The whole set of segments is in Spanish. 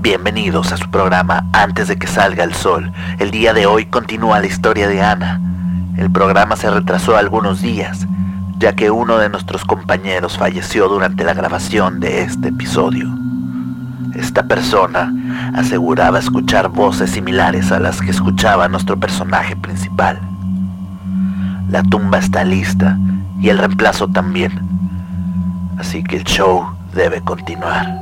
Bienvenidos a su programa Antes de que salga el sol. El día de hoy continúa la historia de Ana. El programa se retrasó algunos días, ya que uno de nuestros compañeros falleció durante la grabación de este episodio. Esta persona aseguraba escuchar voces similares a las que escuchaba nuestro personaje principal. La tumba está lista y el reemplazo también. Así que el show debe continuar.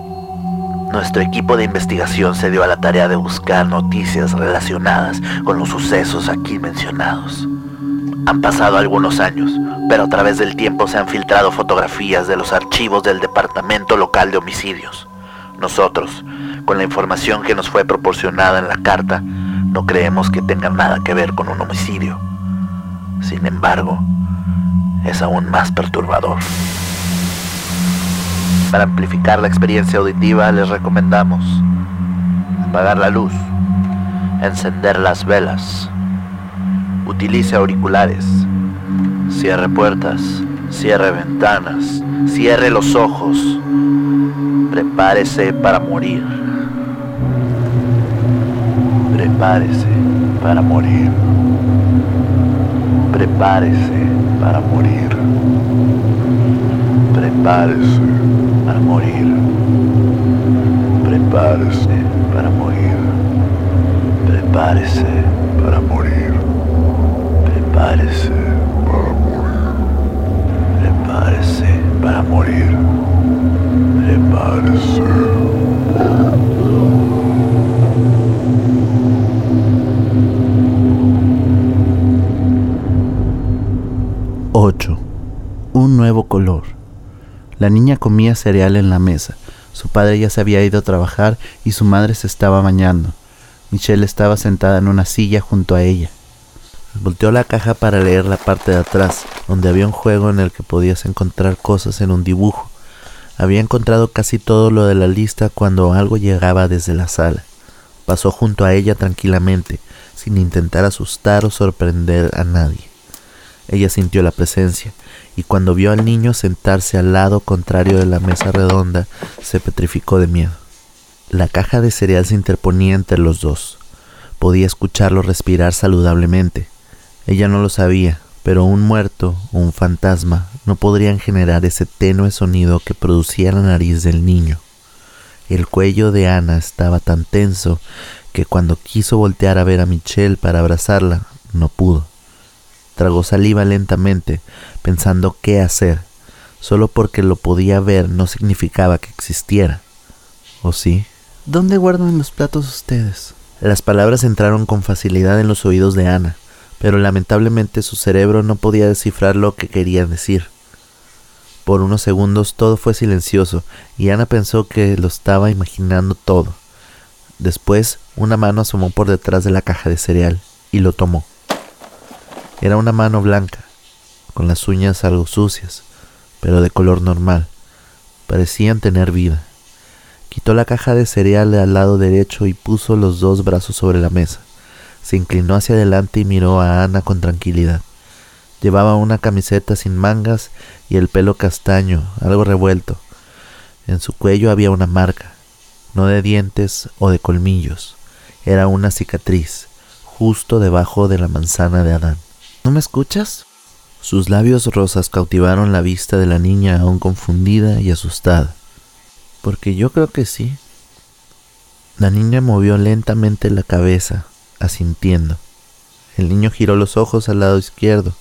Nuestro equipo de investigación se dio a la tarea de buscar noticias relacionadas con los sucesos aquí mencionados. Han pasado algunos años, pero a través del tiempo se han filtrado fotografías de los archivos del Departamento Local de Homicidios. Nosotros, con la información que nos fue proporcionada en la carta, no creemos que tenga nada que ver con un homicidio. Sin embargo, es aún más perturbador. Para amplificar la experiencia auditiva les recomendamos apagar la luz, encender las velas, utilice auriculares, cierre puertas, cierre ventanas, cierre los ojos, prepárese para morir. Prepárese para morir. Prepárese para morir. Prepárese para morir. Prepárese para morir. Prepárese para morir. Prepárese para morir. Prepárese para morir. Prepárese. 8. Un nuevo color. La niña comía cereal en la mesa. Su padre ya se había ido a trabajar y su madre se estaba bañando. Michelle estaba sentada en una silla junto a ella. Volteó la caja para leer la parte de atrás, donde había un juego en el que podías encontrar cosas en un dibujo. Había encontrado casi todo lo de la lista cuando algo llegaba desde la sala. Pasó junto a ella tranquilamente, sin intentar asustar o sorprender a nadie. Ella sintió la presencia, y cuando vio al niño sentarse al lado contrario de la mesa redonda, se petrificó de miedo. La caja de cereal se interponía entre los dos. Podía escucharlo respirar saludablemente. Ella no lo sabía, pero un muerto o un fantasma no podrían generar ese tenue sonido que producía la nariz del niño. El cuello de Ana estaba tan tenso que cuando quiso voltear a ver a Michelle para abrazarla, no pudo. Tragó saliva lentamente, pensando qué hacer. Solo porque lo podía ver no significaba que existiera. ¿O sí? ¿Dónde guardan los platos ustedes? Las palabras entraron con facilidad en los oídos de Ana, pero lamentablemente su cerebro no podía descifrar lo que quería decir. Por unos segundos todo fue silencioso y Ana pensó que lo estaba imaginando todo. Después una mano asomó por detrás de la caja de cereal y lo tomó. Era una mano blanca, con las uñas algo sucias, pero de color normal. Parecían tener vida. Quitó la caja de cereal al lado derecho y puso los dos brazos sobre la mesa. Se inclinó hacia adelante y miró a Ana con tranquilidad. Llevaba una camiseta sin mangas y el pelo castaño, algo revuelto. En su cuello había una marca, no de dientes o de colmillos, era una cicatriz, justo debajo de la manzana de Adán. ¿No me escuchas? Sus labios rosas cautivaron la vista de la niña aún confundida y asustada. Porque yo creo que sí. La niña movió lentamente la cabeza, asintiendo. El niño giró los ojos al lado izquierdo,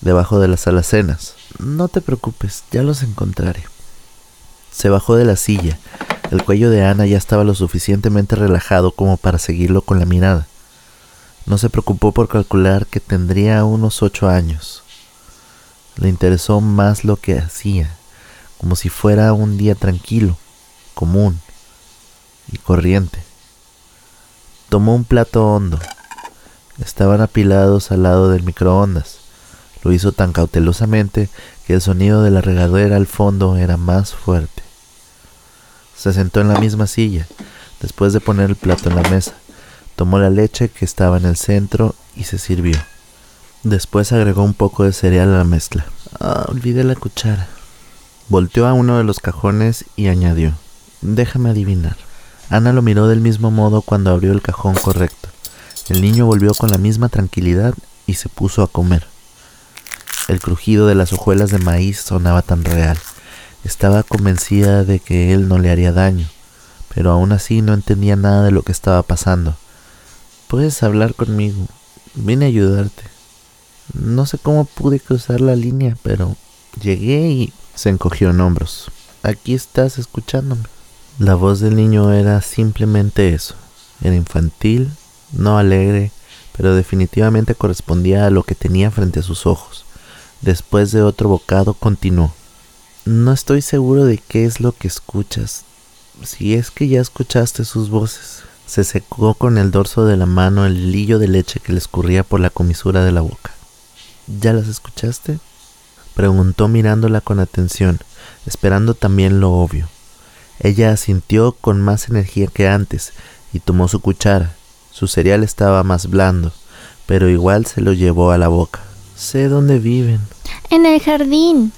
debajo de las alacenas. No te preocupes, ya los encontraré. Se bajó de la silla. El cuello de Ana ya estaba lo suficientemente relajado como para seguirlo con la mirada. No se preocupó por calcular que tendría unos ocho años. Le interesó más lo que hacía, como si fuera un día tranquilo, común y corriente. Tomó un plato hondo. Estaban apilados al lado del microondas. Lo hizo tan cautelosamente que el sonido de la regadera al fondo era más fuerte. Se sentó en la misma silla, después de poner el plato en la mesa. Tomó la leche que estaba en el centro y se sirvió. Después agregó un poco de cereal a la mezcla. Ah, olvidé la cuchara. Volteó a uno de los cajones y añadió, déjame adivinar. Ana lo miró del mismo modo cuando abrió el cajón correcto. El niño volvió con la misma tranquilidad y se puso a comer. El crujido de las hojuelas de maíz sonaba tan real. Estaba convencida de que él no le haría daño, pero aún así no entendía nada de lo que estaba pasando. Puedes hablar conmigo. Vine a ayudarte. No sé cómo pude cruzar la línea, pero llegué y se encogió en hombros. Aquí estás escuchándome. La voz del niño era simplemente eso. Era infantil, no alegre, pero definitivamente correspondía a lo que tenía frente a sus ojos. Después de otro bocado continuó. No estoy seguro de qué es lo que escuchas. Si es que ya escuchaste sus voces. Se secó con el dorso de la mano el hilillo de leche que le escurría por la comisura de la boca. ¿Ya las escuchaste? Preguntó mirándola con atención, esperando también lo obvio. Ella asintió con más energía que antes y tomó su cuchara. Su cereal estaba más blando, pero igual se lo llevó a la boca. Sé dónde viven. En el jardín.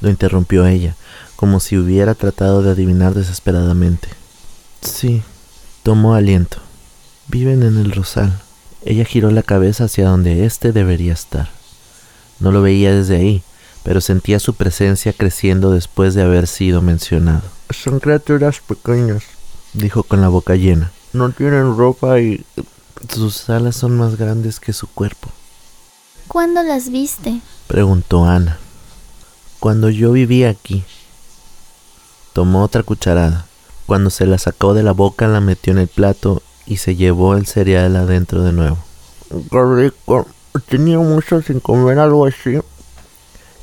Lo interrumpió ella, como si hubiera tratado de adivinar desesperadamente. Sí, tomó aliento. Viven en el rosal. Ella giró la cabeza hacia donde éste debería estar. No lo veía desde ahí, pero sentía su presencia creciendo después de haber sido mencionado. Son criaturas pequeñas, dijo con la boca llena. No tienen ropa y sus alas son más grandes que su cuerpo. ¿Cuándo las viste? preguntó Ana. Cuando yo vivía aquí. Tomó otra cucharada. Cuando se la sacó de la boca la metió en el plato y se llevó el cereal adentro de nuevo. Tenía mucho sin comer algo así.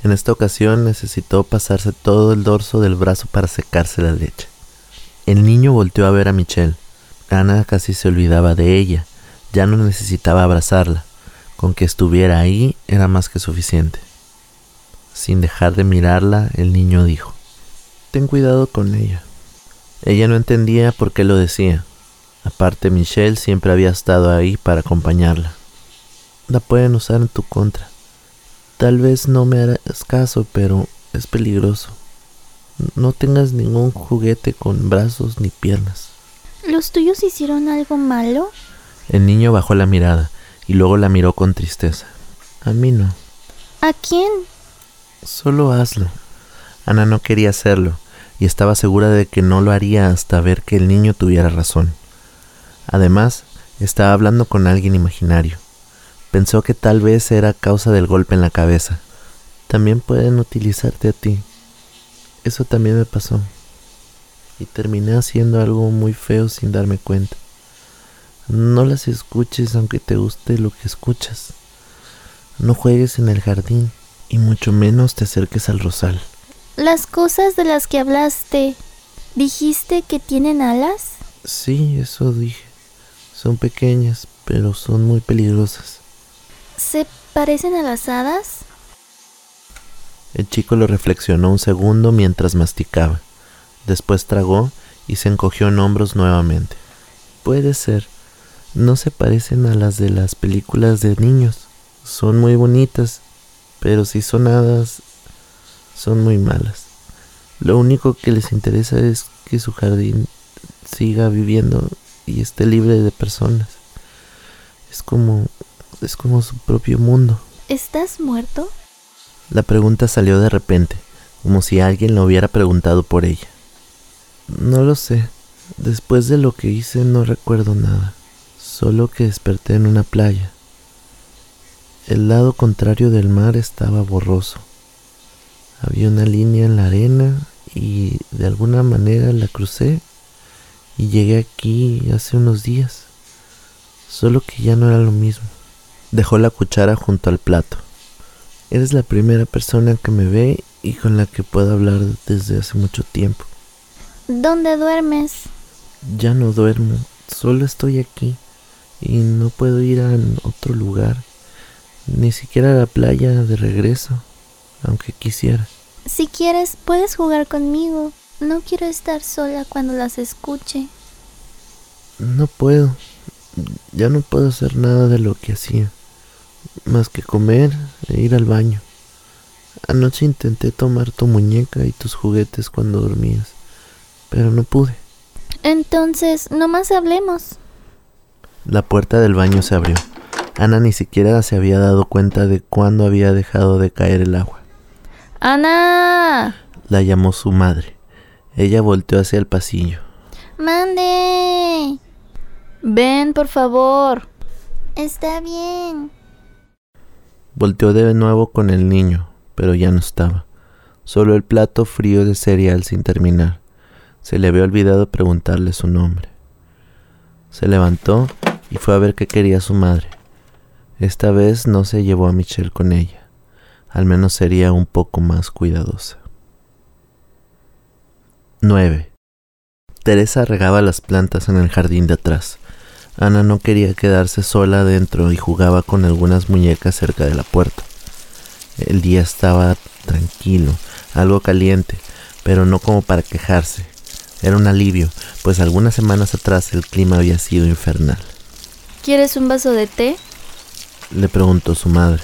En esta ocasión necesitó pasarse todo el dorso del brazo para secarse la leche. El niño volteó a ver a Michelle. Ana casi se olvidaba de ella. Ya no necesitaba abrazarla. Con que estuviera ahí era más que suficiente. Sin dejar de mirarla, el niño dijo, Ten cuidado con ella. Ella no entendía por qué lo decía. Aparte, Michelle siempre había estado ahí para acompañarla la pueden usar en tu contra. Tal vez no me harás caso, pero es peligroso. No tengas ningún juguete con brazos ni piernas. ¿Los tuyos hicieron algo malo? El niño bajó la mirada y luego la miró con tristeza. A mí no. ¿A quién? Solo hazlo. Ana no quería hacerlo y estaba segura de que no lo haría hasta ver que el niño tuviera razón. Además, estaba hablando con alguien imaginario. Pensó que tal vez era causa del golpe en la cabeza. También pueden utilizarte a ti. Eso también me pasó. Y terminé haciendo algo muy feo sin darme cuenta. No las escuches aunque te guste lo que escuchas. No juegues en el jardín y mucho menos te acerques al rosal. Las cosas de las que hablaste, ¿dijiste que tienen alas? Sí, eso dije. Son pequeñas, pero son muy peligrosas. ¿Se parecen a las hadas? El chico lo reflexionó un segundo mientras masticaba. Después tragó y se encogió en hombros nuevamente. Puede ser. No se parecen a las de las películas de niños. Son muy bonitas, pero si son hadas, son muy malas. Lo único que les interesa es que su jardín siga viviendo y esté libre de personas. Es como es como su propio mundo. ¿Estás muerto? La pregunta salió de repente, como si alguien lo hubiera preguntado por ella. No lo sé. Después de lo que hice no recuerdo nada, solo que desperté en una playa. El lado contrario del mar estaba borroso. Había una línea en la arena y de alguna manera la crucé y llegué aquí hace unos días, solo que ya no era lo mismo. Dejó la cuchara junto al plato. Eres la primera persona que me ve y con la que puedo hablar desde hace mucho tiempo. ¿Dónde duermes? Ya no duermo, solo estoy aquí y no puedo ir a otro lugar, ni siquiera a la playa de regreso, aunque quisiera. Si quieres, puedes jugar conmigo. No quiero estar sola cuando las escuche. No puedo. Ya no puedo hacer nada de lo que hacía. más que comer e ir al baño. Anoche intenté tomar tu muñeca y tus juguetes cuando dormías, pero no pude. Entonces, no más hablemos. La puerta del baño se abrió. Ana ni siquiera se había dado cuenta de cuándo había dejado de caer el agua. ¡Ana! La llamó su madre. Ella volteó hacia el pasillo. ¡Mande! Ven, por favor. Está bien. Volteó de nuevo con el niño, pero ya no estaba. Solo el plato frío de cereal sin terminar. Se le había olvidado preguntarle su nombre. Se levantó y fue a ver qué quería su madre. Esta vez no se llevó a Michelle con ella. Al menos sería un poco más cuidadosa. 9. Teresa regaba las plantas en el jardín de atrás. Ana no quería quedarse sola adentro y jugaba con algunas muñecas cerca de la puerta. El día estaba tranquilo, algo caliente, pero no como para quejarse. Era un alivio, pues algunas semanas atrás el clima había sido infernal. ¿Quieres un vaso de té? Le preguntó su madre.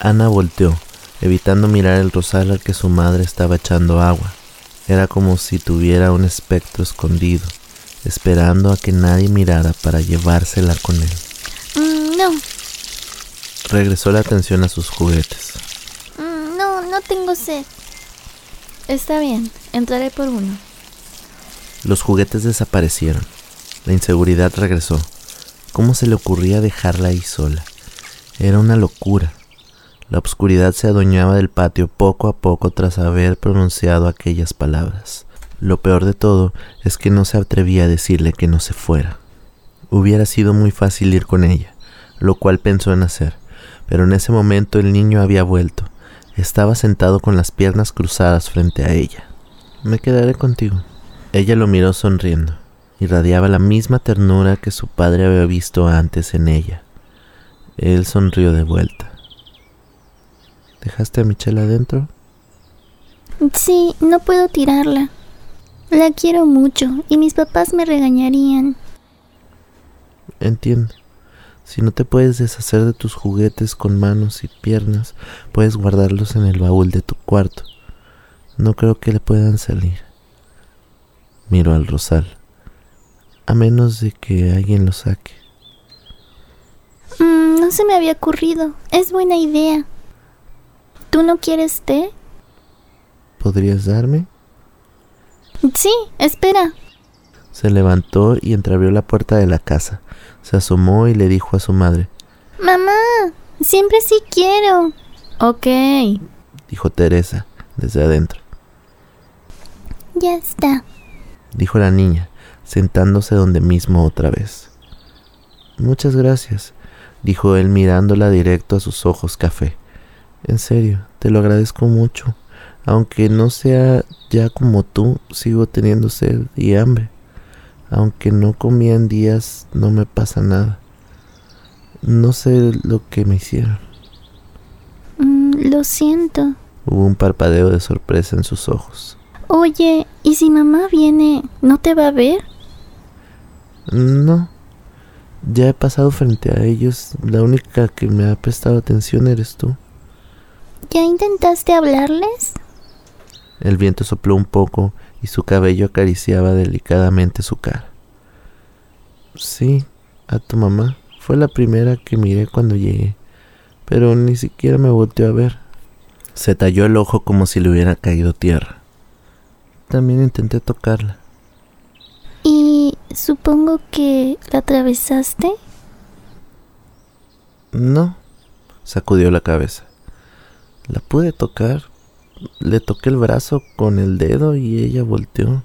Ana volteó, evitando mirar el rosal al que su madre estaba echando agua. Era como si tuviera un espectro escondido esperando a que nadie mirara para llevársela con él. Mm, no. Regresó la atención a sus juguetes. Mm, no, no tengo sed. Está bien, entraré por uno. Los juguetes desaparecieron. La inseguridad regresó. ¿Cómo se le ocurría dejarla ahí sola? Era una locura. La oscuridad se adueñaba del patio poco a poco tras haber pronunciado aquellas palabras. Lo peor de todo es que no se atrevía a decirle que no se fuera. Hubiera sido muy fácil ir con ella, lo cual pensó en hacer, pero en ese momento el niño había vuelto. Estaba sentado con las piernas cruzadas frente a ella. Me quedaré contigo. Ella lo miró sonriendo. Irradiaba la misma ternura que su padre había visto antes en ella. Él sonrió de vuelta. ¿Dejaste a Michelle adentro? Sí, no puedo tirarla. La quiero mucho y mis papás me regañarían. Entiendo. Si no te puedes deshacer de tus juguetes con manos y piernas, puedes guardarlos en el baúl de tu cuarto. No creo que le puedan salir. Miro al rosal. A menos de que alguien lo saque. Mm, no se me había ocurrido. Es buena idea. ¿Tú no quieres té? ¿Podrías darme? Sí, espera. Se levantó y entreabrió la puerta de la casa. Se asomó y le dijo a su madre. Mamá, siempre sí quiero. Ok, Dijo Teresa desde adentro. ya está. Dijo la niña, sentándose donde mismo otra vez. Muchas gracias, dijo él mirándola directo a sus ojos café. En serio, te lo agradezco mucho. Aunque no sea ya como tú, sigo teniendo sed y hambre. Aunque no comía en días, no me pasa nada. No sé lo que me hicieron. Mm, lo siento. Hubo un parpadeo de sorpresa en sus ojos. Oye, ¿y si mamá viene, no te va a ver? No. Ya he pasado frente a ellos. La única que me ha prestado atención eres tú. ¿Ya intentaste hablarles? El viento sopló un poco y su cabello acariciaba delicadamente su cara. Sí, a tu mamá. Fue la primera que miré cuando llegué, pero ni siquiera me volteó a ver. Se talló el ojo como si le hubiera caído tierra. También intenté tocarla. Y supongo que la atravesaste. No, sacudió la cabeza. La pude tocar. Le toqué el brazo con el dedo y ella volteó.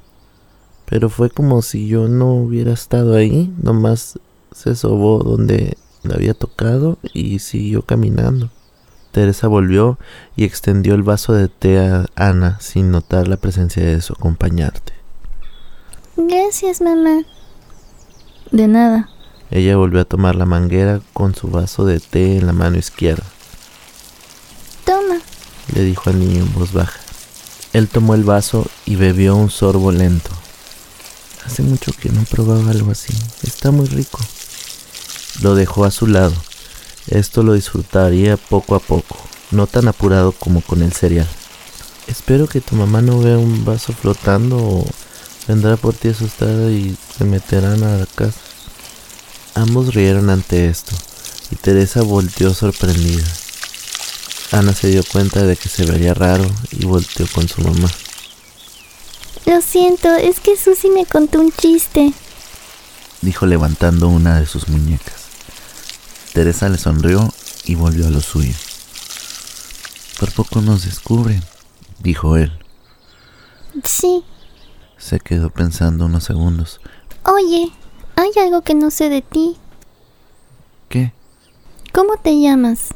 Pero fue como si yo no hubiera estado ahí, nomás se sobó donde la había tocado y siguió caminando. Teresa volvió y extendió el vaso de té a Ana sin notar la presencia de su acompañante. Gracias, mamá. De nada. Ella volvió a tomar la manguera con su vaso de té en la mano izquierda. Le dijo al niño en voz baja. Él tomó el vaso y bebió un sorbo lento. Hace mucho que no probaba algo así. Está muy rico. Lo dejó a su lado. Esto lo disfrutaría poco a poco, no tan apurado como con el cereal. Espero que tu mamá no vea un vaso flotando o vendrá por ti asustada y se meterán a la casa. Ambos rieron ante esto y Teresa volteó sorprendida. Ana se dio cuenta de que se vería raro y volteó con su mamá. Lo siento, es que Susi me contó un chiste, dijo levantando una de sus muñecas. Teresa le sonrió y volvió a lo suyo. Por poco nos descubren, dijo él. Sí. Se quedó pensando unos segundos. Oye, hay algo que no sé de ti. ¿Qué? ¿Cómo te llamas?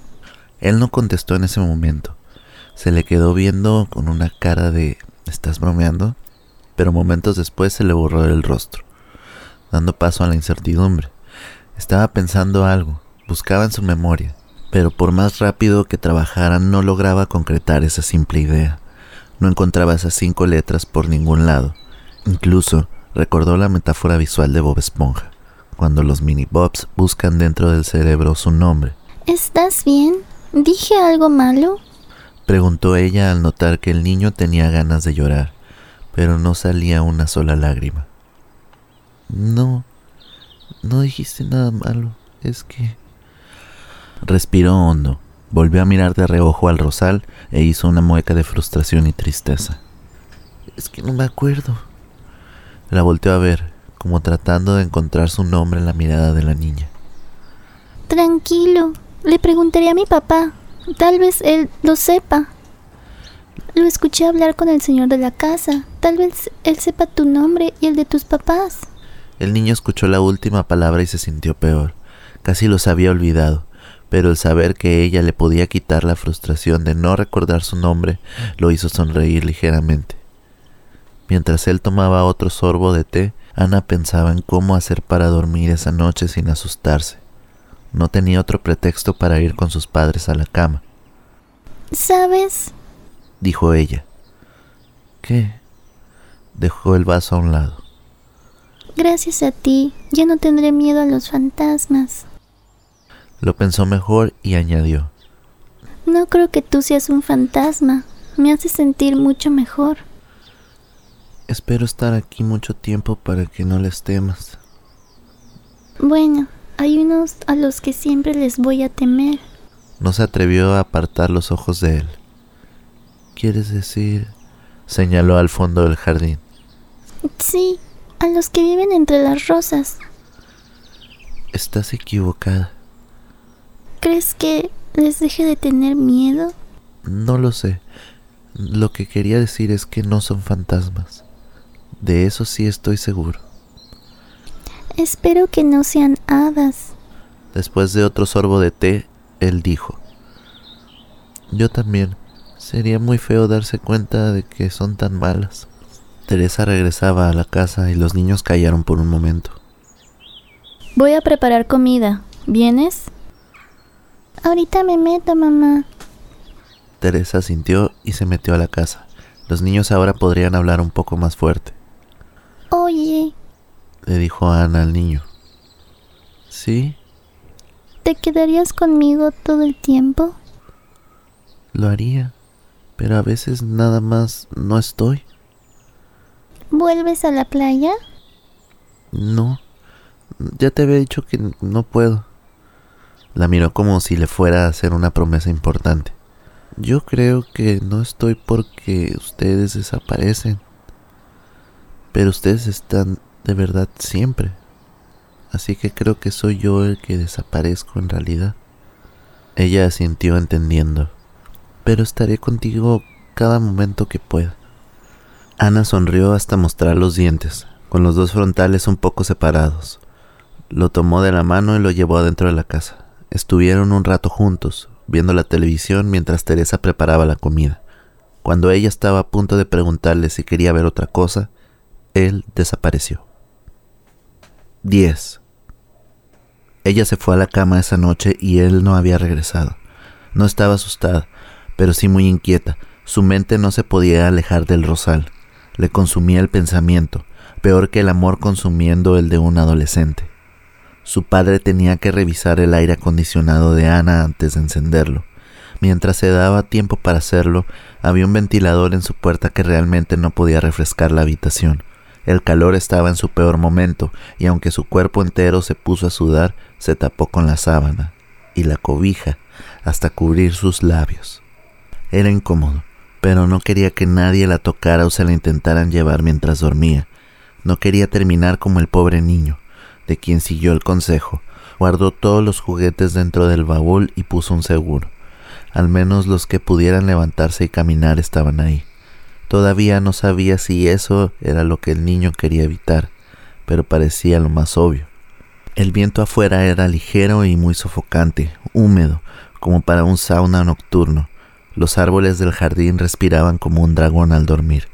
Él no contestó en ese momento. Se le quedó viendo con una cara de ¿estás bromeando? Pero momentos después se le borró el rostro, dando paso a la incertidumbre. Estaba pensando algo, buscaba en su memoria, pero por más rápido que trabajara no lograba concretar esa simple idea. No encontraba esas cinco letras por ningún lado. Incluso recordó la metáfora visual de Bob Esponja, cuando los mini Bobs buscan dentro del cerebro su nombre. ¿Estás bien? ¿Dije algo malo? Preguntó ella al notar que el niño tenía ganas de llorar, pero no salía una sola lágrima. No, no dijiste nada malo, es que... Respiró hondo, volvió a mirar de reojo al rosal e hizo una mueca de frustración y tristeza. Es que no me acuerdo. La volteó a ver, como tratando de encontrar su nombre en la mirada de la niña. Tranquilo, le preguntaré a mi papá. Tal vez él lo sepa. Lo escuché hablar con el señor de la casa. Tal vez él sepa tu nombre y el de tus papás. El niño escuchó la última palabra y se sintió peor. Casi los había olvidado, pero el saber que ella le podía quitar la frustración de no recordar su nombre lo hizo sonreír ligeramente. Mientras él tomaba otro sorbo de té, Ana pensaba en cómo hacer para dormir esa noche sin asustarse. No tenía otro pretexto para ir con sus padres a la cama. ¿Sabes? dijo ella. ¿Qué? Dejó el vaso a un lado. Gracias a ti, ya no tendré miedo a los fantasmas. Lo pensó mejor y añadió. No creo que tú seas un fantasma. Me hace sentir mucho mejor. Espero estar aquí mucho tiempo para que no les temas. Bueno, hay unos a los que siempre les voy a temer. No se atrevió a apartar los ojos de él. ¿Quieres decir? señaló al fondo del jardín. Sí, a los que viven entre las rosas. Estás equivocada. ¿Crees que les deje de tener miedo? No lo sé. Lo que quería decir es que no son fantasmas. De eso sí estoy seguro. Espero que no sean hadas. Después de otro sorbo de té, él dijo, Yo también. Sería muy feo darse cuenta de que son tan malas. Teresa regresaba a la casa y los niños callaron por un momento. Voy a preparar comida. ¿Vienes? Ahorita me meto, mamá. Teresa sintió y se metió a la casa. Los niños ahora podrían hablar un poco más fuerte. Oye, le dijo Ana al niño. ¿Sí? ¿Te quedarías conmigo todo el tiempo? Lo haría, pero a veces nada más no estoy. ¿Vuelves a la playa? No, ya te había dicho que no puedo. La miró como si le fuera a hacer una promesa importante. Yo creo que no estoy porque ustedes desaparecen. Pero ustedes están de verdad siempre. Así que creo que soy yo el que desaparezco en realidad. Ella asintió entendiendo. Pero estaré contigo cada momento que pueda. Ana sonrió hasta mostrar los dientes, con los dos frontales un poco separados. Lo tomó de la mano y lo llevó adentro de la casa. Estuvieron un rato juntos, viendo la televisión mientras Teresa preparaba la comida. Cuando ella estaba a punto de preguntarle si quería ver otra cosa, él desapareció. 10. Ella se fue a la cama esa noche y él no había regresado. No estaba asustada, pero sí muy inquieta. Su mente no se podía alejar del rosal. Le consumía el pensamiento, peor que el amor consumiendo el de un adolescente. Su padre tenía que revisar el aire acondicionado de Ana antes de encenderlo. Mientras se daba tiempo para hacerlo, había un ventilador en su puerta que realmente no podía refrescar la habitación. El calor estaba en su peor momento, y aunque su cuerpo entero se puso a sudar, se tapó con la sábana y la cobija hasta cubrir sus labios. Era incómodo, pero no quería que nadie la tocara o se la intentaran llevar mientras dormía. No quería terminar como el pobre niño de quien siguió el consejo. Guardó todos los juguetes dentro del baúl y puso un seguro. Al menos los que pudieran levantarse y caminar estaban ahí. Todavía no sabía si eso era lo que el niño quería evitar, pero parecía lo más obvio. El viento afuera era ligero y muy sofocante, húmedo, como para un sauna nocturno. Los árboles del jardín respiraban como un dragón al dormir.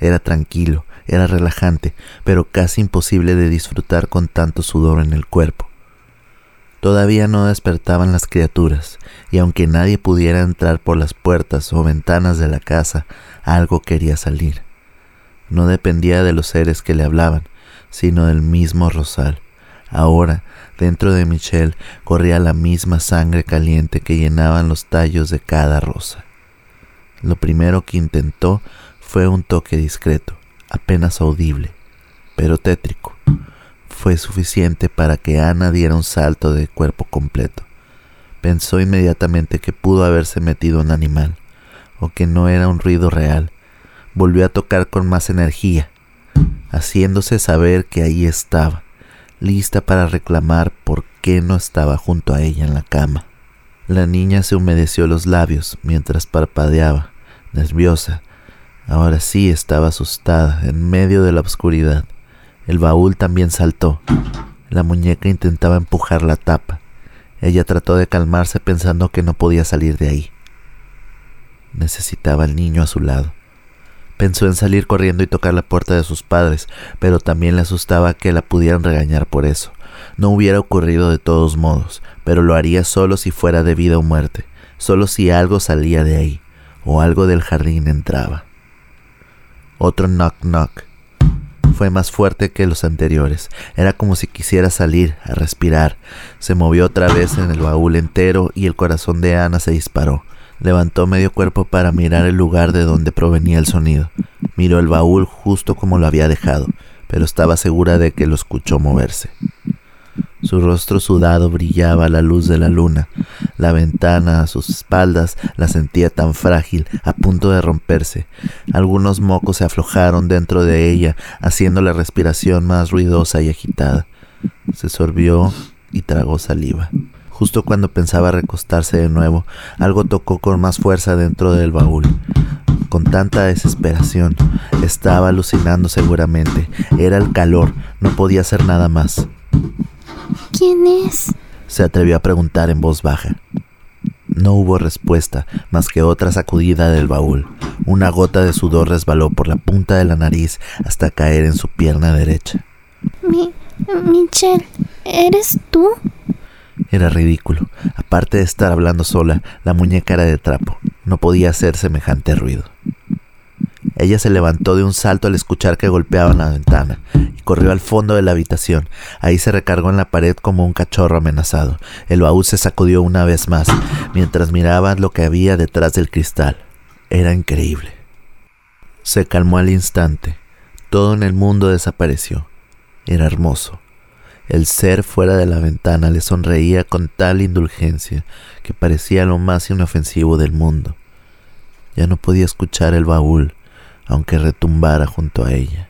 Era tranquilo, era relajante, pero casi imposible de disfrutar con tanto sudor en el cuerpo. Todavía no despertaban las criaturas, y aunque nadie pudiera entrar por las puertas o ventanas de la casa, algo quería salir. No dependía de los seres que le hablaban, sino del mismo rosal. Ahora, dentro de Michelle, corría la misma sangre caliente que llenaban los tallos de cada rosa. Lo primero que intentó fue un toque discreto, apenas audible, pero tétrico, fue suficiente para que Ana diera un salto de cuerpo completo. Pensó inmediatamente que pudo haberse metido un animal, o que no era un ruido real. Volvió a tocar con más energía, haciéndose saber que ahí estaba, lista para reclamar por qué no estaba junto a ella en la cama. La niña se humedeció los labios mientras parpadeaba, nerviosa, Ahora sí estaba asustada, en medio de la oscuridad. El baúl también saltó. La muñeca intentaba empujar la tapa. Ella trató de calmarse pensando que no podía salir de ahí. Necesitaba al niño a su lado. Pensó en salir corriendo y tocar la puerta de sus padres, pero también le asustaba que la pudieran regañar por eso. No hubiera ocurrido de todos modos, pero lo haría solo si fuera de vida o muerte, solo si algo salía de ahí, o algo del jardín entraba. Otro knock knock. Fue más fuerte que los anteriores. Era como si quisiera salir, a respirar. Se movió otra vez en el baúl entero y el corazón de Ana se disparó. Levantó medio cuerpo para mirar el lugar de donde provenía el sonido. Miró el baúl justo como lo había dejado, pero estaba segura de que lo escuchó moverse. Su rostro sudado brillaba a la luz de la luna. La ventana a sus espaldas la sentía tan frágil, a punto de romperse. Algunos mocos se aflojaron dentro de ella, haciendo la respiración más ruidosa y agitada. Se sorbió y tragó saliva. Justo cuando pensaba recostarse de nuevo, algo tocó con más fuerza dentro del baúl. Con tanta desesperación, estaba alucinando seguramente. Era el calor, no podía hacer nada más. ¿Quién es? Se atrevió a preguntar en voz baja. No hubo respuesta más que otra sacudida del baúl. Una gota de sudor resbaló por la punta de la nariz hasta caer en su pierna derecha. Mi. Michelle, ¿eres tú? Era ridículo. Aparte de estar hablando sola, la muñeca era de trapo. No podía hacer semejante ruido. Ella se levantó de un salto al escuchar que golpeaban la ventana y corrió al fondo de la habitación. Ahí se recargó en la pared como un cachorro amenazado. El baúl se sacudió una vez más mientras miraba lo que había detrás del cristal. Era increíble. Se calmó al instante. Todo en el mundo desapareció. Era hermoso. El ser fuera de la ventana le sonreía con tal indulgencia que parecía lo más inofensivo del mundo. Ya no podía escuchar el baúl aunque retumbara junto a ella.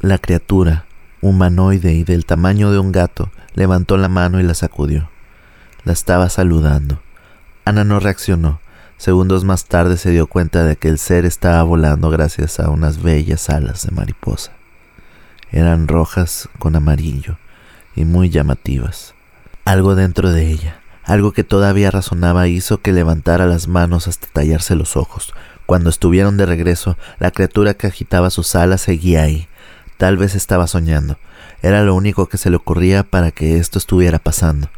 La criatura, humanoide y del tamaño de un gato, levantó la mano y la sacudió. La estaba saludando. Ana no reaccionó. Segundos más tarde se dio cuenta de que el ser estaba volando gracias a unas bellas alas de mariposa. Eran rojas con amarillo y muy llamativas. Algo dentro de ella, algo que todavía razonaba, hizo que levantara las manos hasta tallarse los ojos, cuando estuvieron de regreso, la criatura que agitaba sus alas seguía ahí. Tal vez estaba soñando. Era lo único que se le ocurría para que esto estuviera pasando,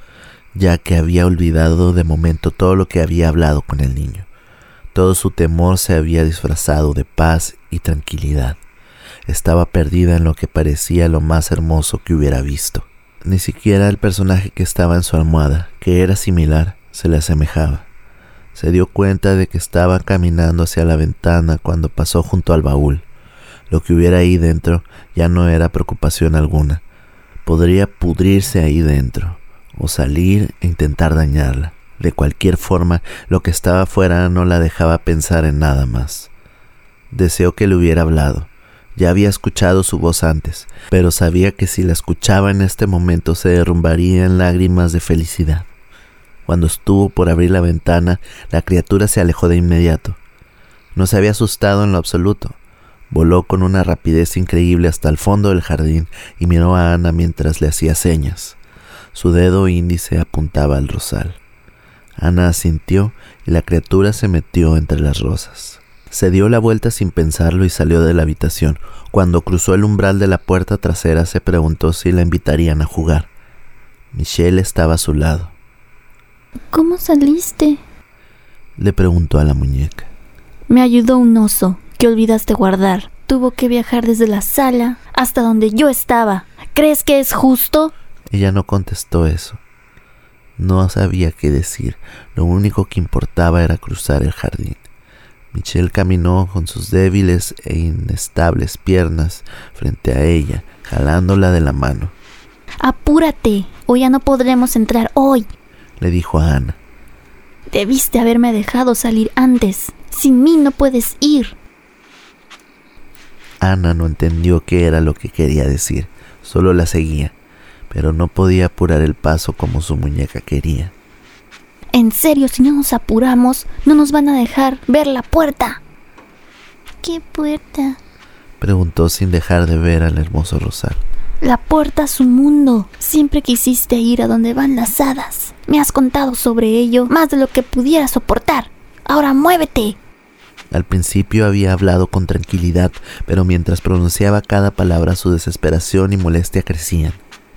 ya que había olvidado de momento todo lo que había hablado con el niño. Todo su temor se había disfrazado de paz y tranquilidad. Estaba perdida en lo que parecía lo más hermoso que hubiera visto. Ni siquiera el personaje que estaba en su almohada, que era similar, se le asemejaba. Se dio cuenta de que estaba caminando hacia la ventana cuando pasó junto al baúl. Lo que hubiera ahí dentro ya no era preocupación alguna. Podría pudrirse ahí dentro, o salir e intentar dañarla. De cualquier forma, lo que estaba afuera no la dejaba pensar en nada más. Deseó que le hubiera hablado. Ya había escuchado su voz antes, pero sabía que si la escuchaba en este momento se derrumbaría en lágrimas de felicidad. Cuando estuvo por abrir la ventana, la criatura se alejó de inmediato. No se había asustado en lo absoluto. Voló con una rapidez increíble hasta el fondo del jardín y miró a Ana mientras le hacía señas. Su dedo índice apuntaba al rosal. Ana asintió y la criatura se metió entre las rosas. Se dio la vuelta sin pensarlo y salió de la habitación. Cuando cruzó el umbral de la puerta trasera se preguntó si la invitarían a jugar. Michelle estaba a su lado. ¿Cómo saliste? Le preguntó a la muñeca. Me ayudó un oso que olvidaste guardar. Tuvo que viajar desde la sala hasta donde yo estaba. ¿Crees que es justo? Ella no contestó eso. No sabía qué decir. Lo único que importaba era cruzar el jardín. Michelle caminó con sus débiles e inestables piernas frente a ella, jalándola de la mano. Apúrate, o ya no podremos entrar hoy, le dijo a Ana. Debiste haberme dejado salir antes. Sin mí no puedes ir. Ana no entendió qué era lo que quería decir, solo la seguía, pero no podía apurar el paso como su muñeca quería. En serio, si no nos apuramos, no nos van a dejar ver la puerta. ¿Qué puerta? Preguntó sin dejar de ver al hermoso rosal. La puerta a su mundo. Siempre quisiste ir a donde van las hadas. Me has contado sobre ello más de lo que pudiera soportar. Ahora muévete. Al principio había hablado con tranquilidad, pero mientras pronunciaba cada palabra su desesperación y molestia crecían.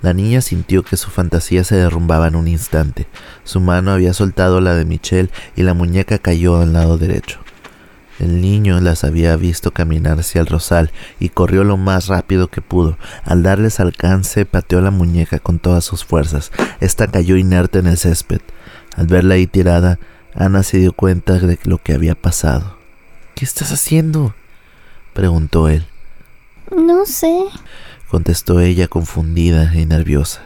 La niña sintió que su fantasía se derrumbaba en un instante. Su mano había soltado la de Michelle y la muñeca cayó al lado derecho. El niño las había visto caminar hacia el rosal y corrió lo más rápido que pudo. Al darles alcance, pateó la muñeca con todas sus fuerzas. Esta cayó inerte en el césped. Al verla ahí tirada, Ana se dio cuenta de lo que había pasado. ¿Qué estás haciendo? preguntó él. No sé, contestó ella confundida y nerviosa.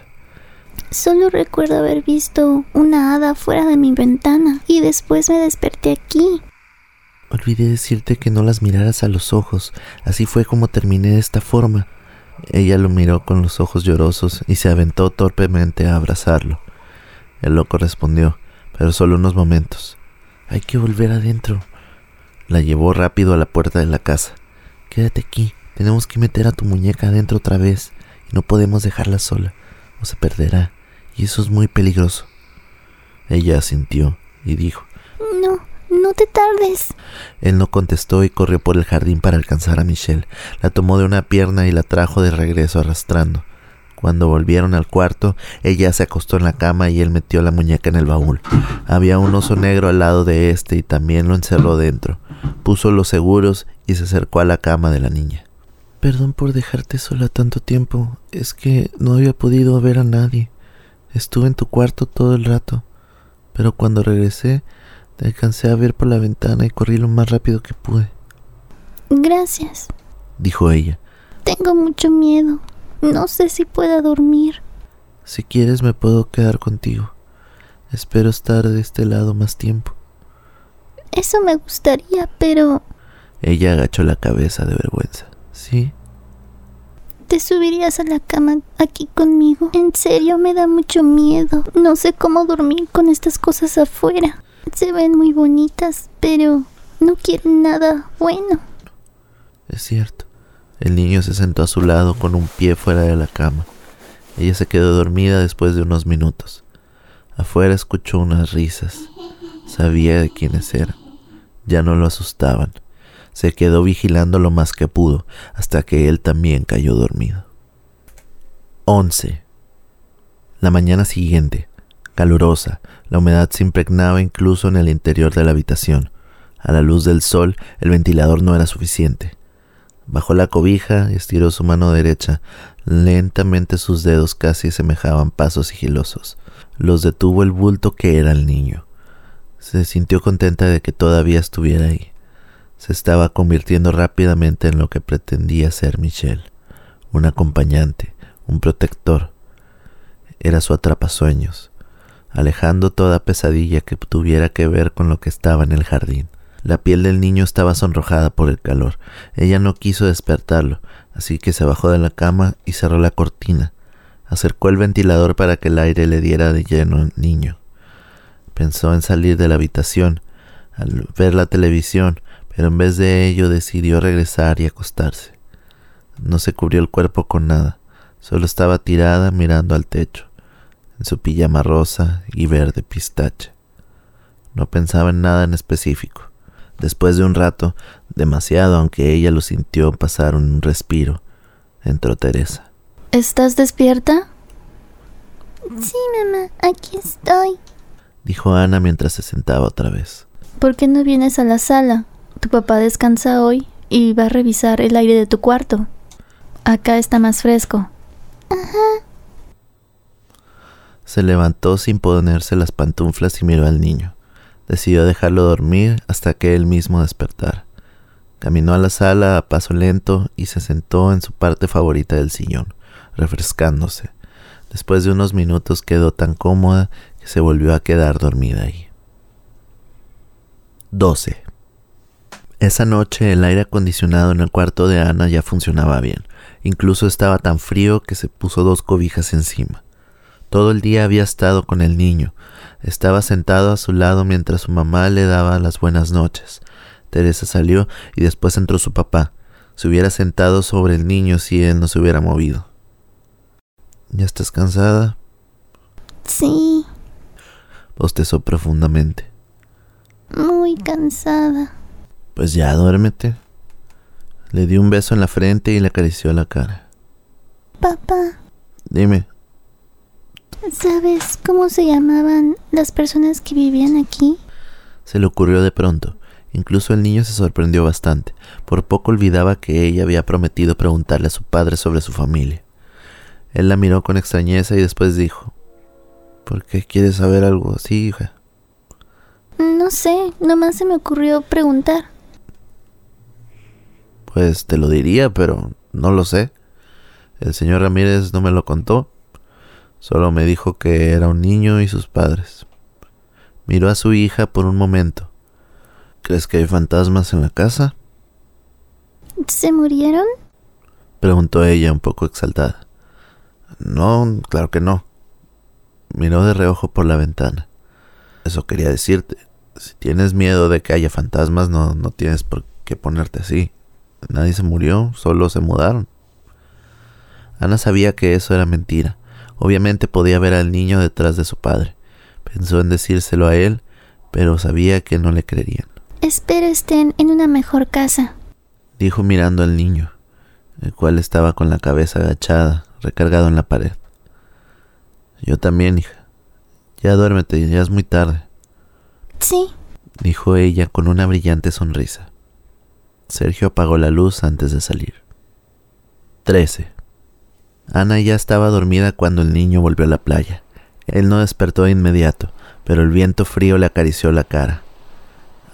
Solo recuerdo haber visto una hada fuera de mi ventana y después me desperté aquí. Olvidé decirte que no las miraras a los ojos. Así fue como terminé de esta forma. Ella lo miró con los ojos llorosos y se aventó torpemente a abrazarlo. El loco respondió, pero solo unos momentos. Hay que volver adentro. La llevó rápido a la puerta de la casa. Quédate aquí, tenemos que meter a tu muñeca adentro otra vez y no podemos dejarla sola o se perderá y eso es muy peligroso. Ella asintió y dijo, No, no te tardes. Él no contestó y corrió por el jardín para alcanzar a Michelle. La tomó de una pierna y la trajo de regreso arrastrando. Cuando volvieron al cuarto, ella se acostó en la cama y él metió la muñeca en el baúl. Había un oso negro al lado de este y también lo encerró dentro. Puso los seguros y se acercó a la cama de la niña. Perdón por dejarte sola tanto tiempo. Es que no había podido ver a nadie. Estuve en tu cuarto todo el rato. Pero cuando regresé, te alcancé a ver por la ventana y corrí lo más rápido que pude. Gracias, dijo ella. Tengo mucho miedo. No sé si pueda dormir. Si quieres me puedo quedar contigo. Espero estar de este lado más tiempo. Eso me gustaría, pero... Ella agachó la cabeza de vergüenza. ¿Sí? ¿Te subirías a la cama aquí conmigo? En serio, me da mucho miedo. No sé cómo dormir con estas cosas afuera. Se ven muy bonitas, pero no quieren nada bueno. Es cierto. El niño se sentó a su lado con un pie fuera de la cama. Ella se quedó dormida después de unos minutos. Afuera escuchó unas risas. Sabía de quiénes eran. Ya no lo asustaban. Se quedó vigilando lo más que pudo hasta que él también cayó dormido. 11. La mañana siguiente, calurosa, la humedad se impregnaba incluso en el interior de la habitación. A la luz del sol, el ventilador no era suficiente. Bajó la cobija y estiró su mano derecha, Lentamente sus dedos casi semejaban pasos sigilosos. Los detuvo el bulto que era el niño. Se sintió contenta de que todavía estuviera ahí. Se estaba convirtiendo rápidamente en lo que pretendía ser Michelle, un acompañante, un protector. Era su atrapasueños, alejando toda pesadilla que tuviera que ver con lo que estaba en el jardín. La piel del niño estaba sonrojada por el calor. Ella no quiso despertarlo, así que se bajó de la cama y cerró la cortina. Acercó el ventilador para que el aire le diera de lleno al niño. Pensó en salir de la habitación, al ver la televisión, pero en vez de ello decidió regresar y acostarse. No se cubrió el cuerpo con nada, solo estaba tirada mirando al techo, en su pijama rosa y verde pistache. No pensaba en nada en específico. Después de un rato, demasiado aunque ella lo sintió pasar un respiro, entró Teresa. ¿Estás despierta? Sí, mamá, aquí estoy, dijo Ana mientras se sentaba otra vez. ¿Por qué no vienes a la sala? Tu papá descansa hoy y va a revisar el aire de tu cuarto. Acá está más fresco. Ajá. Se levantó sin ponerse las pantuflas y miró al niño. Decidió dejarlo dormir hasta que él mismo despertara. Caminó a la sala a paso lento y se sentó en su parte favorita del sillón, refrescándose. Después de unos minutos quedó tan cómoda que se volvió a quedar dormida ahí. 12. Esa noche el aire acondicionado en el cuarto de Ana ya funcionaba bien. Incluso estaba tan frío que se puso dos cobijas encima. Todo el día había estado con el niño. Estaba sentado a su lado mientras su mamá le daba las buenas noches. Teresa salió y después entró su papá. Se hubiera sentado sobre el niño si él no se hubiera movido. ¿Ya estás cansada? Sí. Bostezó profundamente. Muy cansada. Pues ya duérmete. Le dio un beso en la frente y le acarició la cara. Papá. Dime. ¿Sabes cómo se llamaban las personas que vivían aquí? Se le ocurrió de pronto. Incluso el niño se sorprendió bastante. Por poco olvidaba que ella había prometido preguntarle a su padre sobre su familia. Él la miró con extrañeza y después dijo, ¿Por qué quieres saber algo así, hija? No sé, nomás se me ocurrió preguntar. Pues te lo diría, pero no lo sé. El señor Ramírez no me lo contó. Solo me dijo que era un niño y sus padres. Miró a su hija por un momento. ¿Crees que hay fantasmas en la casa? ¿Se murieron? Preguntó ella un poco exaltada. No, claro que no. Miró de reojo por la ventana. Eso quería decirte. Si tienes miedo de que haya fantasmas, no, no tienes por qué ponerte así. Nadie se murió, solo se mudaron. Ana sabía que eso era mentira. Obviamente podía ver al niño detrás de su padre. Pensó en decírselo a él, pero sabía que no le creerían. Espero estén en una mejor casa, dijo mirando al niño, el cual estaba con la cabeza agachada, recargado en la pared. Yo también, hija. Ya duérmete, ya es muy tarde. Sí, dijo ella con una brillante sonrisa. Sergio apagó la luz antes de salir. 13. Ana ya estaba dormida cuando el niño volvió a la playa. Él no despertó de inmediato, pero el viento frío le acarició la cara.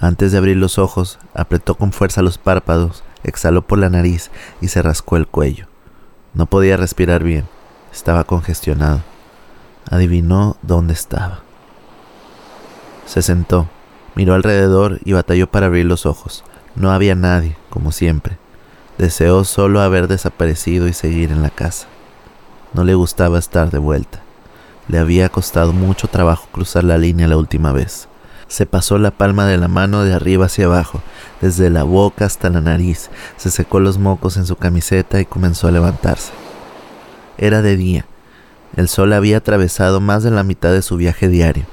Antes de abrir los ojos, apretó con fuerza los párpados, exhaló por la nariz y se rascó el cuello. No podía respirar bien, estaba congestionado. Adivinó dónde estaba. Se sentó, miró alrededor y batalló para abrir los ojos. No había nadie, como siempre. Deseó solo haber desaparecido y seguir en la casa. No le gustaba estar de vuelta. Le había costado mucho trabajo cruzar la línea la última vez. Se pasó la palma de la mano de arriba hacia abajo, desde la boca hasta la nariz, se secó los mocos en su camiseta y comenzó a levantarse. Era de día. El sol había atravesado más de la mitad de su viaje diario.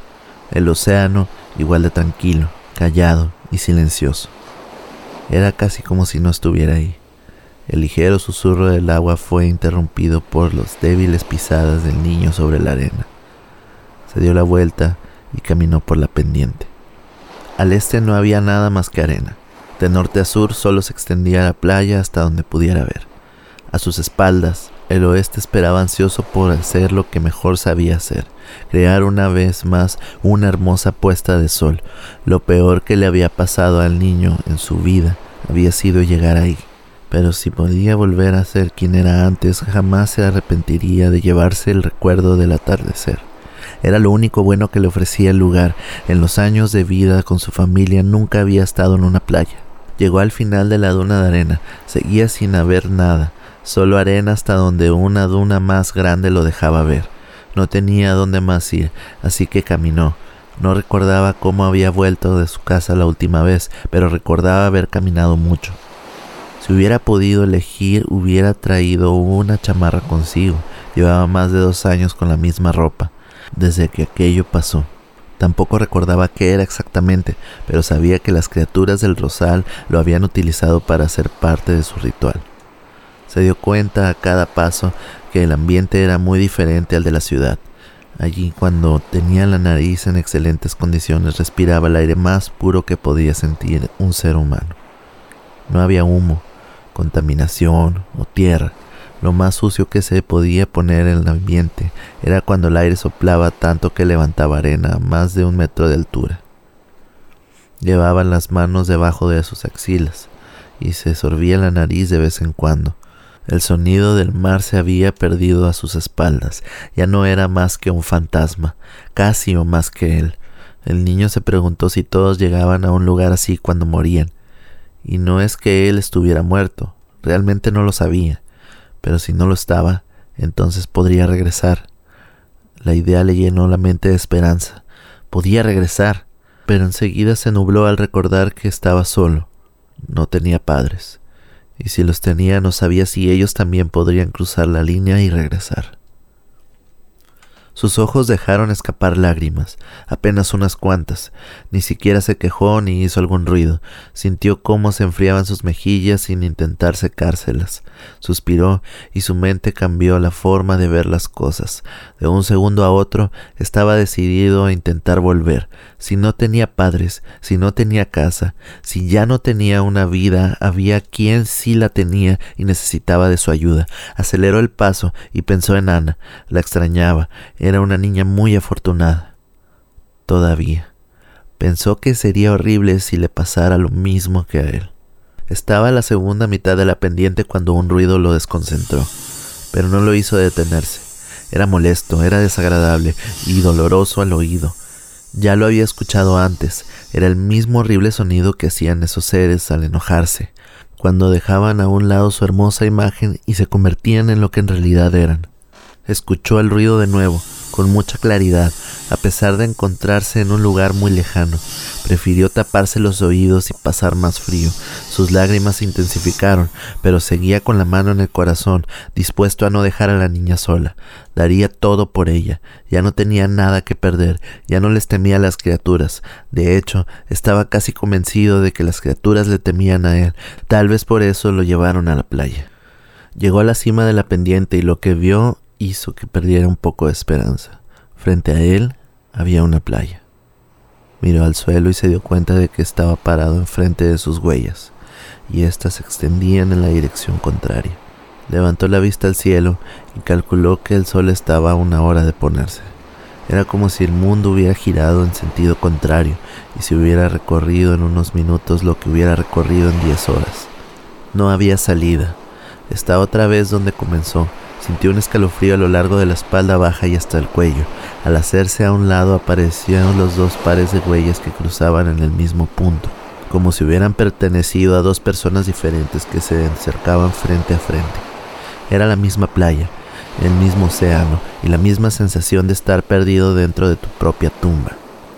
El océano igual de tranquilo, callado y silencioso. Era casi como si no estuviera ahí. El ligero susurro del agua fue interrumpido por las débiles pisadas del niño sobre la arena. Se dio la vuelta y caminó por la pendiente. Al este no había nada más que arena. De norte a sur solo se extendía la playa hasta donde pudiera ver. A sus espaldas, El oeste esperaba ansioso por hacer lo que mejor sabía hacer, crear una vez más una hermosa puesta de sol. Lo peor que le había pasado al niño en su vida había sido llegar ahí. Pero si podía volver a ser quien era antes, jamás se arrepentiría de llevarse el recuerdo del atardecer. Era lo único bueno que le ofrecía el lugar. En los años de vida con su familia nunca había estado en una playa. Llegó al final de la duna de arena. Seguía sin haber nada, solo arena hasta donde una duna más grande lo dejaba ver. No tenía dónde más ir, así que caminó. No recordaba cómo había vuelto de su casa la última vez, pero recordaba haber caminado mucho. Si hubiera podido elegir, hubiera traído una chamarra consigo. Llevaba más de dos años con la misma ropa, desde que aquello pasó. Tampoco recordaba qué era exactamente, pero sabía que las criaturas del rosal lo habían utilizado para ser parte de su ritual. Se dio cuenta a cada paso que el ambiente era muy diferente al de la ciudad. Allí, cuando tenía la nariz en excelentes condiciones, respiraba el aire más puro que podía sentir un ser humano. No había humo, contaminación o tierra. Lo más sucio que se podía poner en el ambiente era cuando el aire soplaba tanto que levantaba arena a más de un metro de altura. Llevaba las manos debajo de sus axilas y se sorbía la nariz de vez en cuando. El sonido del mar se había perdido a sus espaldas, ya no era más que un fantasma, casi o más que él. El niño se preguntó si todos llegaban a un lugar así cuando morían, y no es que él estuviera muerto, realmente no lo sabía, pero si no lo estaba, entonces podría regresar. La idea le llenó la mente de esperanza. Podía regresar, pero enseguida se nubló al recordar que estaba solo. No tenía padres, y si los tenía no sabía si ellos también podrían cruzar la línea y regresar. Sus ojos dejaron escapar lágrimas, apenas unas cuantas. Ni siquiera se quejó ni hizo algún ruido. Sintió cómo se enfriaban sus mejillas sin intentar secárselas. Suspiró y su mente cambió la forma de ver las cosas. De un segundo a otro estaba decidido a intentar volver. Si no tenía padres, si no tenía casa, si ya no tenía una vida, había quien sí la tenía y necesitaba de su ayuda. Aceleró el paso y pensó en Ana. La extrañaba era una niña muy afortunada. Todavía. Pensó que sería horrible si le pasara lo mismo que a él. Estaba a la segunda mitad de la pendiente cuando un ruido lo desconcentró, pero no lo hizo detenerse. Era molesto, era desagradable y doloroso al oído. Ya lo había escuchado antes, era el mismo horrible sonido que hacían esos seres al enojarse, cuando dejaban a un lado su hermosa imagen y se convertían en lo que en realidad eran. Escuchó el ruido de nuevo, con mucha claridad, a pesar de encontrarse en un lugar muy lejano. Prefirió taparse los oídos y pasar más frío. Sus lágrimas se intensificaron, pero seguía con la mano en el corazón, dispuesto a no dejar a la niña sola. Daría todo por ella. Ya no tenía nada que perder, ya no les temía a las criaturas. De hecho, estaba casi convencido de que las criaturas le temían a él. Tal vez por eso lo llevaron a la playa. Llegó a la cima de la pendiente y lo que vio hizo que perdiera un poco de esperanza. Frente a él había una playa. Miró al suelo y se dio cuenta de que estaba parado enfrente de sus huellas, y éstas se extendían en la dirección contraria. Levantó la vista al cielo y calculó que el sol estaba a una hora de ponerse. Era como si el mundo hubiera girado en sentido contrario y se hubiera recorrido en unos minutos lo que hubiera recorrido en diez horas. No había salida. Está otra vez donde comenzó, Sintió un escalofrío a lo largo de la espalda baja y hasta el cuello. Al hacerse a un lado aparecieron los dos pares de huellas que cruzaban en el mismo punto, como si hubieran pertenecido a dos personas diferentes que se acercaban frente a frente. Era la misma playa, el mismo océano y la misma sensación de estar perdido dentro de tu propia tumba.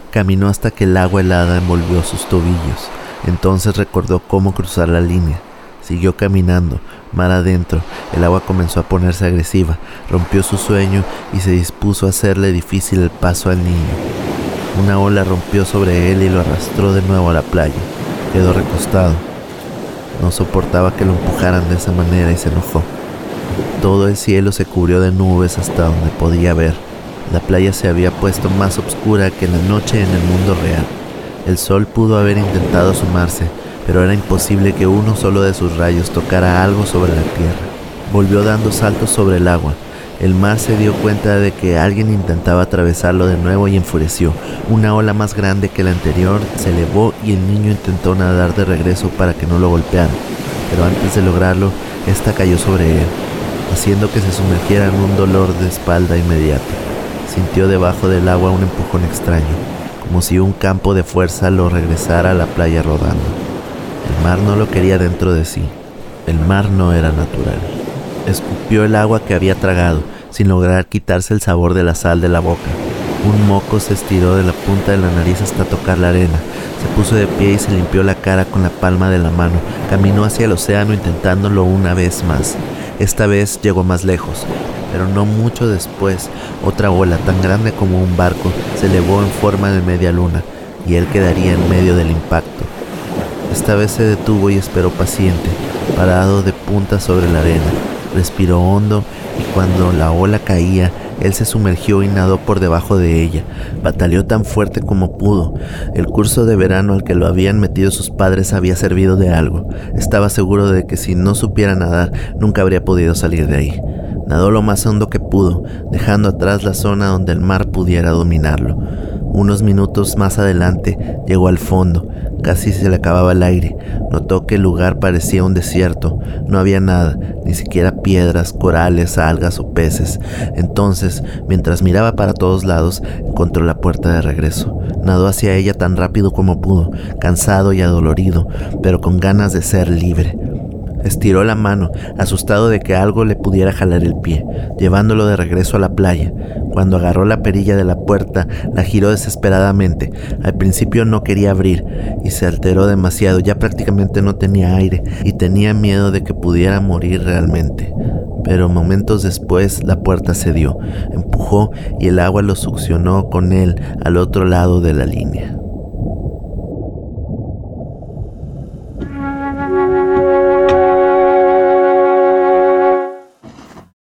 Caminó hasta que el agua helada envolvió sus tobillos. Entonces recordó cómo cruzar la línea. Siguió caminando, mar adentro. El agua comenzó a ponerse agresiva, rompió su sueño y se dispuso a hacerle difícil el paso al niño. Una ola rompió sobre él y lo arrastró de nuevo a la playa. Quedó recostado. No soportaba que lo empujaran de esa manera y se enojó. Todo el cielo se cubrió de nubes hasta donde podía ver. La playa se había puesto más oscura que la noche en el mundo real. El sol pudo haber intentado asomarse, pero era imposible que uno solo de sus rayos tocara algo sobre la tierra. volvió dando saltos sobre el agua. El mar se dio cuenta de que alguien intentaba atravesarlo de nuevo y enfureció. Una ola más grande que la anterior se elevó y el niño intentó nadar de regreso para que no lo golpeara. Pero antes de lograrlo, esta cayó sobre él, haciendo que se sumergiera en un dolor de espalda inmediato. Sintió debajo del agua un empujón extraño, como si un campo de fuerza lo regresara a la playa rodando. El mar no lo quería dentro de sí. El mar no era natural. Escupió el agua que había tragado, sin lograr quitarse el sabor de la sal de la boca. Un moco se estiró de la punta de la nariz hasta tocar la arena. Se puso de pie y se limpió la cara con la palma de la mano. Caminó hacia el océano intentándolo una vez más. Esta vez llegó más lejos, pero no mucho después, otra ola tan grande como un barco se elevó en forma de media luna y él quedaría en medio del impacto. Esta vez se detuvo y esperó paciente, parado de punta sobre la arena. Respiró hondo y cuando la ola caía, él se sumergió y nadó por debajo de ella. Bataleó tan fuerte como pudo. El curso de verano al que lo habían metido sus padres había servido de algo. Estaba seguro de que si no supiera nadar, nunca habría podido salir de ahí. Nadó lo más hondo que pudo, dejando atrás la zona donde el mar pudiera dominarlo. Unos minutos más adelante llegó al fondo. Casi se le acababa el aire. Notó que el lugar parecía un desierto. No había nada, ni siquiera piedras, corales, algas o peces. Entonces, mientras miraba para todos lados, encontró la puerta de regreso. Nadó hacia ella tan rápido como pudo, cansado y adolorido, pero con ganas de ser libre. Estiró la mano, asustado de que algo le pudiera jalar el pie, llevándolo de regreso a la playa. Cuando agarró la perilla de la puerta, la giró desesperadamente. Al principio no quería abrir y se alteró demasiado, ya prácticamente no tenía aire y tenía miedo de que pudiera morir realmente. Pero momentos después la puerta cedió, empujó y el agua lo succionó con él al otro lado de la línea.